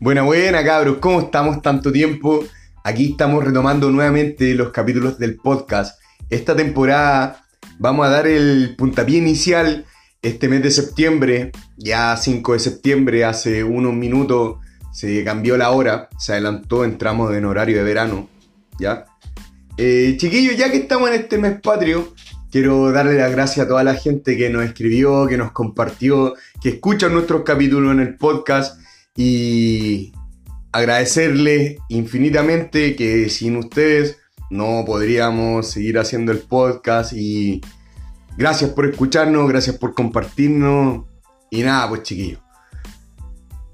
Buena, buena, cabros. ¿Cómo estamos tanto tiempo? Aquí estamos retomando nuevamente los capítulos del podcast. Esta temporada vamos a dar el puntapié inicial este mes de septiembre. Ya 5 de septiembre, hace unos minutos, se cambió la hora, se adelantó, entramos en horario de verano. ¿Ya? Eh, chiquillos, ya que estamos en este mes patrio, quiero darle las gracias a toda la gente que nos escribió, que nos compartió, que escucha nuestros capítulos en el podcast y agradecerles infinitamente que sin ustedes no podríamos seguir haciendo el podcast y gracias por escucharnos, gracias por compartirnos y nada, pues chiquillos.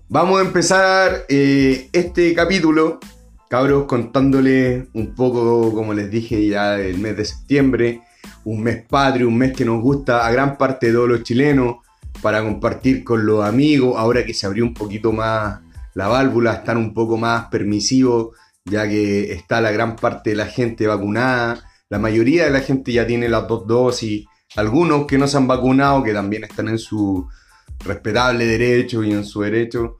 Vamos a empezar eh, este capítulo, cabros, contándoles un poco, como les dije ya, del mes de septiembre, un mes patrio, un mes que nos gusta a gran parte de todos los chilenos, para compartir con los amigos, ahora que se abrió un poquito más la válvula, están un poco más permisivos, ya que está la gran parte de la gente vacunada, la mayoría de la gente ya tiene las dos dosis, algunos que no se han vacunado, que también están en su respetable derecho y en su derecho,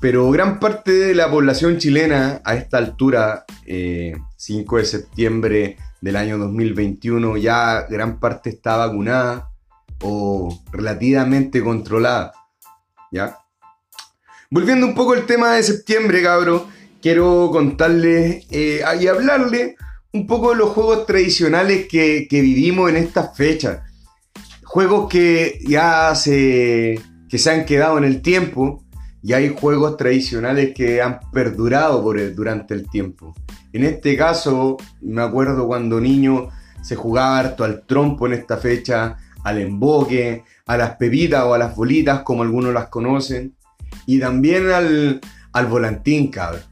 pero gran parte de la población chilena a esta altura, 5 eh, de septiembre del año 2021, ya gran parte está vacunada o relativamente controlada. ¿Ya? Volviendo un poco al tema de septiembre, cabro, quiero contarles eh, y hablarles un poco de los juegos tradicionales que, vivimos en esta fecha. Juegos que ya se, que se han quedado en el tiempo y hay juegos tradicionales que han perdurado por durante el tiempo. En este caso, me acuerdo cuando niño se jugaba harto al trompo en esta fecha, al emboque, a las pepitas o a las bolitas, como algunos las conocen, y también al, al volantín, cabrón.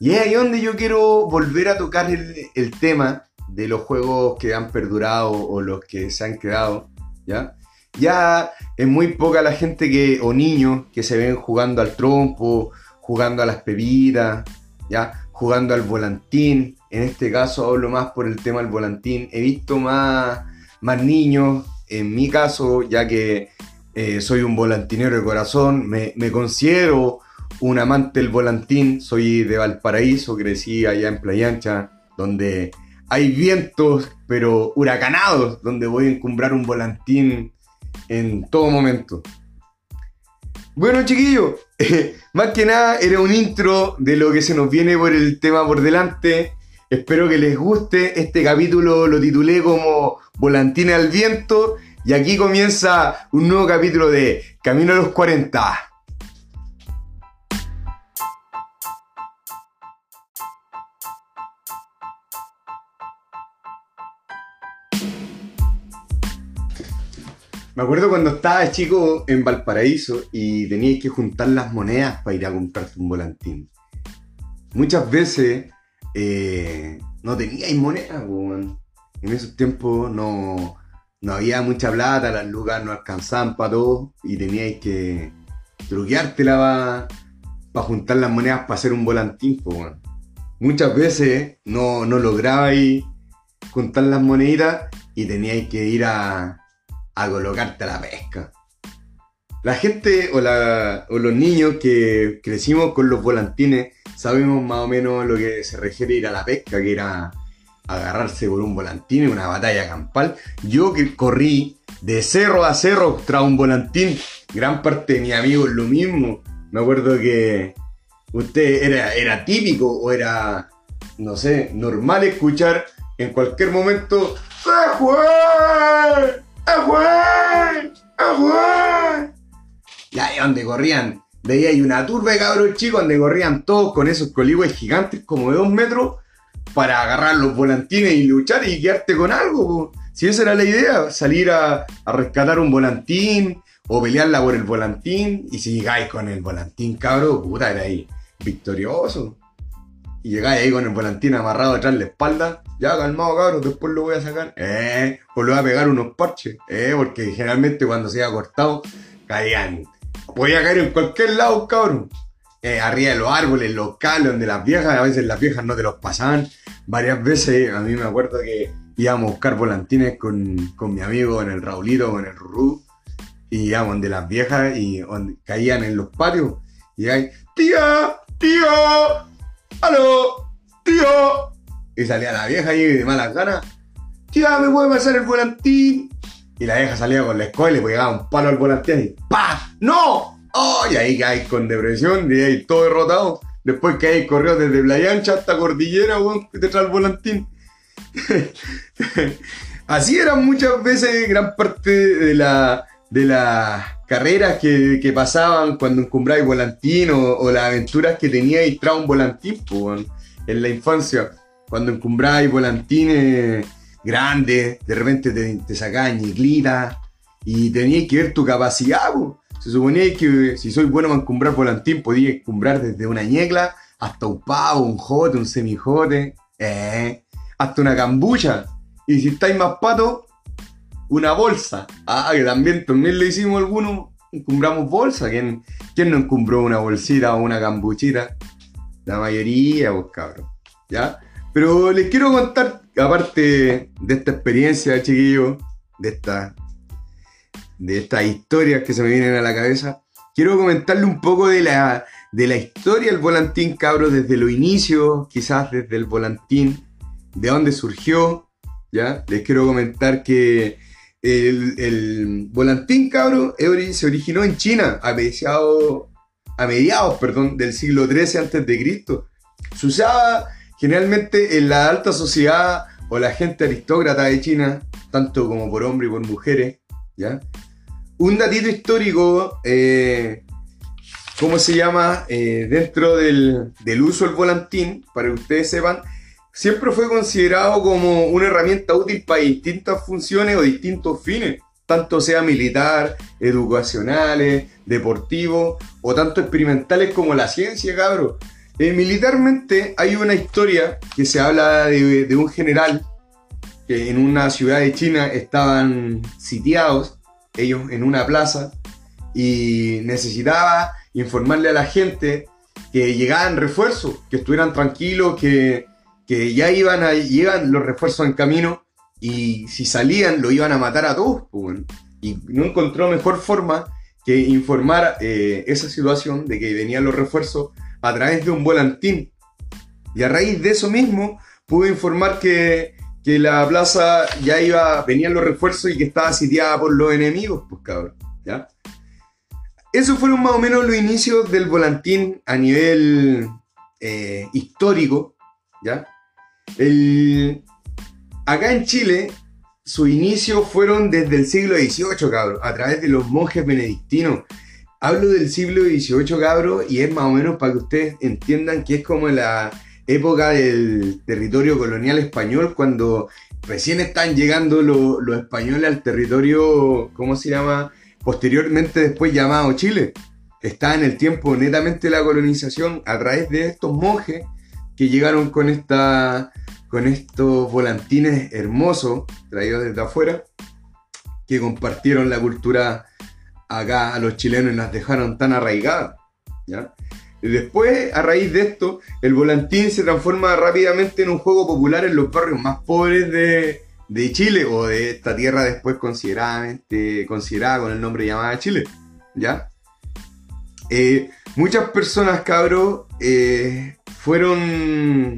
Y es ahí donde yo quiero volver a tocar el, el, tema de los juegos que han perdurado o los que se han quedado, ¿ya? Ya es muy poca la gente que, o niños que se ven jugando al trompo, jugando a las pepitas, ¿ya? Jugando al volantín. En este caso hablo más por el tema del volantín. He visto más, más niños, en mi caso, ya que eh, soy un volantinero de corazón, me, me, considero un amante del volantín, soy de Valparaíso, crecí allá en Playa Ancha, donde hay vientos, pero huracanados, donde voy a encumbrar un volantín en todo momento. Bueno, chiquillos, más que nada era un intro de lo que se nos viene por el tema por delante. Espero que les guste. Este capítulo lo titulé como Volantina al viento. Y aquí comienza un nuevo capítulo de Camino a los 40. Me acuerdo cuando estaba chico en Valparaíso y tenías que juntar las monedas para ir a comprarte un volantín. Muchas veces eh, no teníais monedas, en esos tiempos no, había mucha plata, las lucas no alcanzaban para todo y teníais que truqueártela para juntar las monedas para hacer un volantín. Muchas veces no, no lograbais juntar las moneditas y teníais que ir a a colocarte a la pesca. La gente o, los niños que crecimos con los volantines sabemos más o menos lo que se refiere a ir a la pesca, que era agarrarse por un volantín en una batalla campal. Yo que corrí de cerro a cerro tras un volantín, gran parte de mis amigos lo mismo. Me acuerdo que usted era, era típico o era, no sé, normal escuchar en cualquier momento ¡Se fue! ¡Agua! ¡Agua! Y ahí donde corrían, veía ahí una turba de cabros chicos donde corrían todos con esos coligües gigantes como de dos metros para agarrar los volantines y luchar y quedarte con algo. Si esa era la idea, salir a, rescatar un volantín o pelearla por el volantín. Y si llegáis con el volantín, cabro, puta, era ahí victorioso. Y llegáis ahí con el volantín amarrado atrás de la espalda ya, calmado, cabrón, después lo voy a sacar. Eh, o le voy a pegar unos parches. Eh, porque generalmente cuando se iba cortado, caían. Podía caer en cualquier lado, cabrón. Eh, arriba de los árboles, los donde las viejas, a veces las viejas no te los pasaban. Varias veces, a mí me acuerdo que íbamos a buscar volantines con, con mi amigo en el Raulito, con el Rurú. Y íbamos de las viejas y caían en los patios. Y ahí, tía, tío, aló, tío. Y salía la vieja ahí de malas ganas. Tía, ¿me puede pasar el volantín? Y la vieja salía con la escuela y le pegaba un palo al volantín y ¡pa! ¡No! ¡Oh! Y ahí cae con depresión y ahí todo derrotado. Después ahí corrió desde Playa Ancha hasta Cordillera, weón, detrás del volantín. Así eran muchas veces gran parte de la de las carreras que, que, pasaban cuando encumbráis volantín o, las aventuras que teníais tras un volantín pues, en la infancia. Cuando encumbráis volantines grandes, de repente te, te sacaban ñiclitas y teníais que ver tu capacidad. Se suponía que si soy bueno para encumbrar volantín, podía encumbrar desde una ñecla hasta un pavo, un jote, un semijote, eh, hasta una cambucha. Y si estáis más pato, una bolsa. Ah, que también, también le hicimos algunos, encumbramos bolsa. ¿Quién, ¿Quién no encumbró una bolsita o una cambuchita? La mayoría, pues cabrón. ¿Ya? Pero les quiero contar, aparte de esta experiencia, chiquillos, de esta de estas historias que se me vienen a la cabeza, quiero comentarle un poco de la, de la historia del volantín, cabros, desde los inicios, quizás desde el volantín, de dónde surgió, ¿ya? Les quiero comentar que el, volantín, cabro, se originó en China a mediados, a mediados perdón, del siglo XIII a.C. Se usaba generalmente en la alta sociedad o la gente aristócrata de China, tanto como por hombres y por mujeres. ¿ya? Un datito histórico, eh, ¿cómo se llama? Eh, dentro del, del uso del volantín, para que ustedes sepan, siempre fue considerado como una herramienta útil para distintas funciones o distintos fines, tanto sea militar, educacionales, deportivos o tanto experimentales como la ciencia, cabro. Eh, militarmente hay una historia que se habla de, un general que en una ciudad de China estaban sitiados, ellos en una plaza, y necesitaba informarle a la gente que llegaban refuerzos, que estuvieran tranquilos, que que ya iban, a, iban los refuerzos en camino y si salían lo iban a matar a todos. Pues, y no encontró mejor forma que informar eh, esa situación de que venían los refuerzos a través de un volantín. Y a raíz de eso mismo pudo informar que, que la plaza ya iba, venían los refuerzos y que estaba sitiada por los enemigos, pues cabrón. ¿ya? Esos fueron más o menos los inicios del volantín a nivel eh, histórico, ¿ya? El, acá en Chile, su inicio fueron desde el siglo XVIII, cabrón, a través de los monjes benedictinos. Hablo del siglo XVIII, cabrón, y es más o menos para que ustedes entiendan que es como la época del territorio colonial español, cuando recién están llegando los españoles al territorio, ¿cómo se llama? Posteriormente después llamado Chile. Está en el tiempo netamente la colonización a través de estos monjes que llegaron con, esta, con estos volantines hermosos traídos desde afuera, que compartieron la cultura acá a los chilenos las dejaron tan arraigadas. Y después, a raíz de esto, el volantín se transforma rápidamente en un juego popular en los barrios más pobres de, de Chile o de esta tierra después consideradamente considerada con el nombre llamada Chile. ¿Ya? Eh, muchas personas, cabros, eh, fueron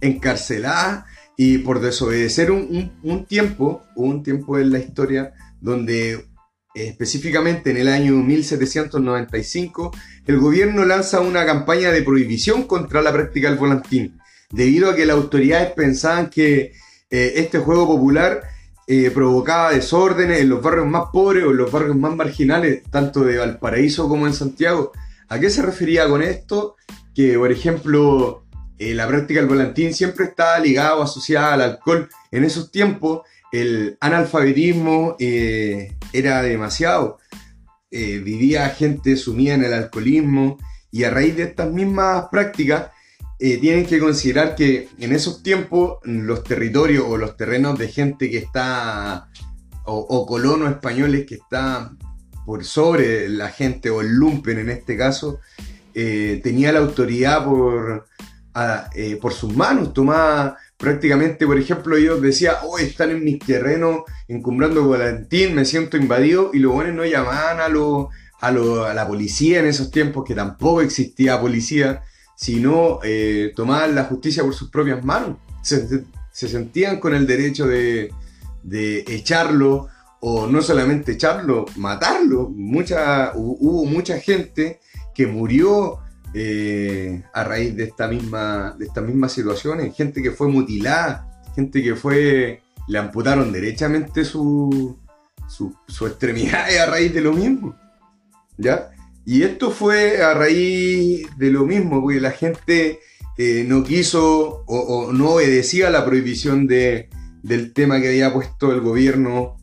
encarceladas y por desobedecer un, tiempo, un tiempo en la historia donde específicamente en el año 1795 el gobierno lanza una campaña de prohibición contra la práctica del volantín, debido a que las autoridades pensaban que eh, este juego popular provocaba desórdenes en los barrios más pobres o en los barrios más marginales, tanto de Valparaíso como en Santiago, ¿A qué se refería con esto? Que, por ejemplo, eh, la práctica del volantín siempre estaba ligada o asociada al alcohol. En esos tiempos, el analfabetismo eh, era demasiado. Eh, vivía gente sumida en el alcoholismo y a raíz de estas mismas prácticas tienen que considerar que en esos tiempos los territorios o los terrenos de gente que está o, o colonos españoles que están por sobre la gente o el lumpen en este caso, tenía la autoridad por, eh, por sus manos, tomaba prácticamente, por ejemplo, ellos decía, oh, están en mis terrenos encumbrando volantín, me siento invadido, y los buenos no llamaban a los, a, la policía en esos tiempos, que tampoco existía policía, sino eh, tomaban la justicia por sus propias manos. Se, sentían con el derecho de, echarlo, o no solamente echarlo, matarlo. Mucha, hubo mucha gente que murió eh, a raíz de esta misma de estas mismas situaciones, gente que fue mutilada, gente que fue le amputaron derechamente su, su, su extremidad a raíz de lo mismo. ¿Ya? Y esto fue a raíz de lo mismo, porque la gente eh, no quiso o, no obedecía la prohibición de, del tema que había puesto el gobierno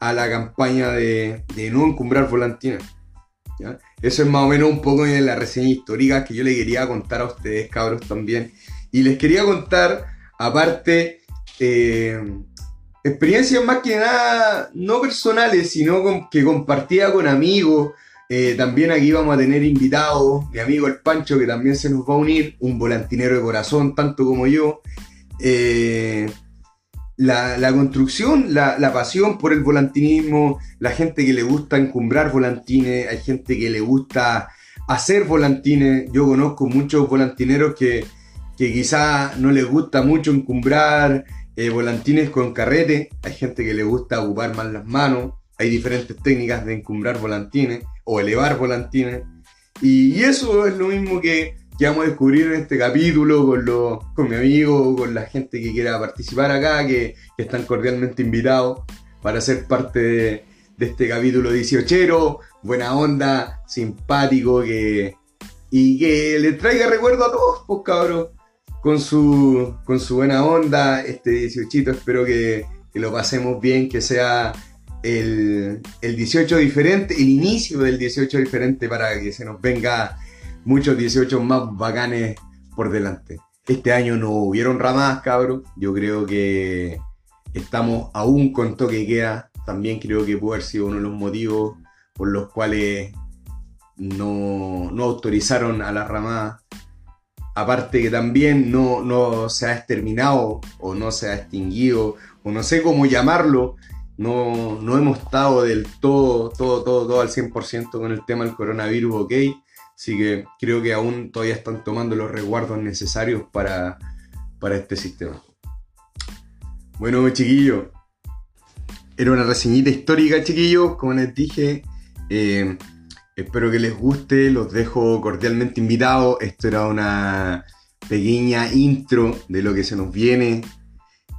a la campaña de, de no encumbrar volantines. Eso es más o menos un poco en la reseña histórica que yo le quería contar a ustedes, cabros, también. Y les quería contar, aparte, eh, experiencias más que nada, no personales, sino que compartía con amigos. Eh, también aquí vamos a tener invitados, mi amigo el Pancho, que también se nos va a unir, un volantinero de corazón, tanto como yo. Eh, la, construcción, la, pasión por el volantinismo, la gente que le gusta encumbrar volantines, hay gente que le gusta hacer volantines. Yo conozco muchos volantineros que, que quizá no les gusta mucho encumbrar eh, volantines con carrete, hay gente que le gusta ocupar más las manos, hay diferentes técnicas de encumbrar volantines o elevar volantines. y eso es lo mismo que que vamos a descubrir en este capítulo con, con mi amigo, con la gente que quiera participar acá, que, están cordialmente invitados para ser parte de, este capítulo 18, buena onda, simpático, que, y que le traiga recuerdo a todos, pues cabros, con su, con su buena onda, este 18, espero que, que lo pasemos bien, que sea el, el 18 diferente, el inicio del 18 diferente para que se nos venga muchos 18 más bacanes por delante. Este año no hubieron ramas, cabros. Yo creo que estamos aún con toque queda. También creo que puede haber sido uno de los motivos por los cuales no, autorizaron a la ramada. Aparte que también no, no se ha exterminado o no se ha extinguido o no sé cómo llamarlo. No, no hemos estado del todo, todo, todo, todo al 100% con el tema del coronavirus, ok Así que creo que aún todavía están tomando los resguardos necesarios para, este sistema. Bueno, chiquillos, era una reseñita histórica, chiquillos, como les dije. Eh, espero que les guste, los dejo cordialmente invitados. Esto era una pequeña intro de lo que se nos viene.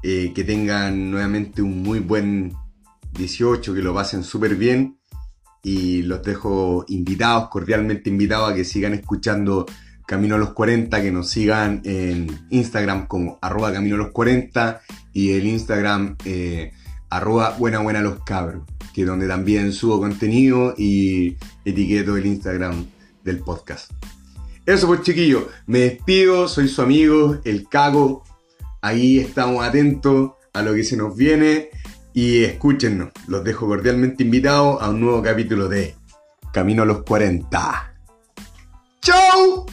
Eh, que tengan nuevamente un muy buen 18, que lo pasen súper bien y los dejo invitados, cordialmente invitados a que sigan escuchando Camino a los 40, que nos sigan en Instagram como arroba Camino a los 40 y el Instagram eh, arroba buena buena los cabros, que es donde también subo contenido y etiqueto el Instagram del podcast. Eso pues chiquillos, me despido, soy su amigo, el Cago, ahí estamos atentos a lo que se nos viene y escúchenos, los dejo cordialmente invitados a un nuevo capítulo de Camino a los 40. ¡Chao!